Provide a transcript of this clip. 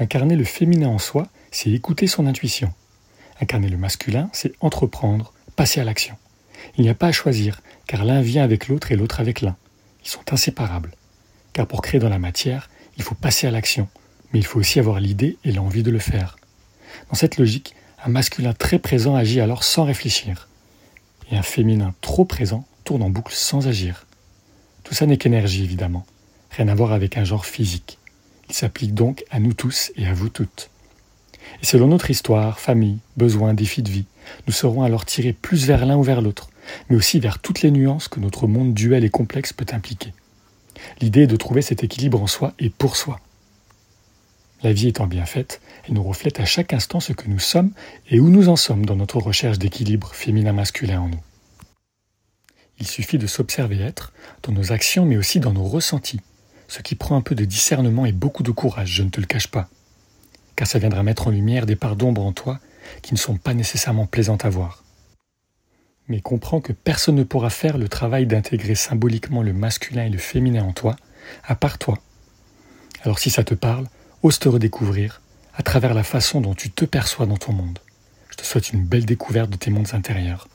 Incarner le féminin en soi, c'est écouter son intuition. Incarner le masculin, c'est entreprendre, passer à l'action. Il n'y a pas à choisir, car l'un vient avec l'autre et l'autre avec l'un. Ils sont inséparables. Car pour créer dans la matière, il faut passer à l'action, mais il faut aussi avoir l'idée et l'envie de le faire. Dans cette logique, un masculin très présent agit alors sans réfléchir, et un féminin trop présent tourne en boucle sans agir. Tout ça n'est qu'énergie, évidemment, rien à voir avec un genre physique. Il s'applique donc à nous tous et à vous toutes. Et selon notre histoire, famille, besoins, défis de vie, nous serons alors tirés plus vers l'un ou vers l'autre, mais aussi vers toutes les nuances que notre monde duel et complexe peut impliquer. L'idée est de trouver cet équilibre en soi et pour soi. La vie étant bien faite, elle nous reflète à chaque instant ce que nous sommes et où nous en sommes dans notre recherche d'équilibre féminin-masculin en nous. Il suffit de s'observer être, dans nos actions mais aussi dans nos ressentis, ce qui prend un peu de discernement et beaucoup de courage, je ne te le cache pas, car ça viendra mettre en lumière des parts d'ombre en toi qui ne sont pas nécessairement plaisantes à voir. Mais comprends que personne ne pourra faire le travail d'intégrer symboliquement le masculin et le féminin en toi, à part toi. Alors si ça te parle, ose te redécouvrir à travers la façon dont tu te perçois dans ton monde. Je te souhaite une belle découverte de tes mondes intérieurs.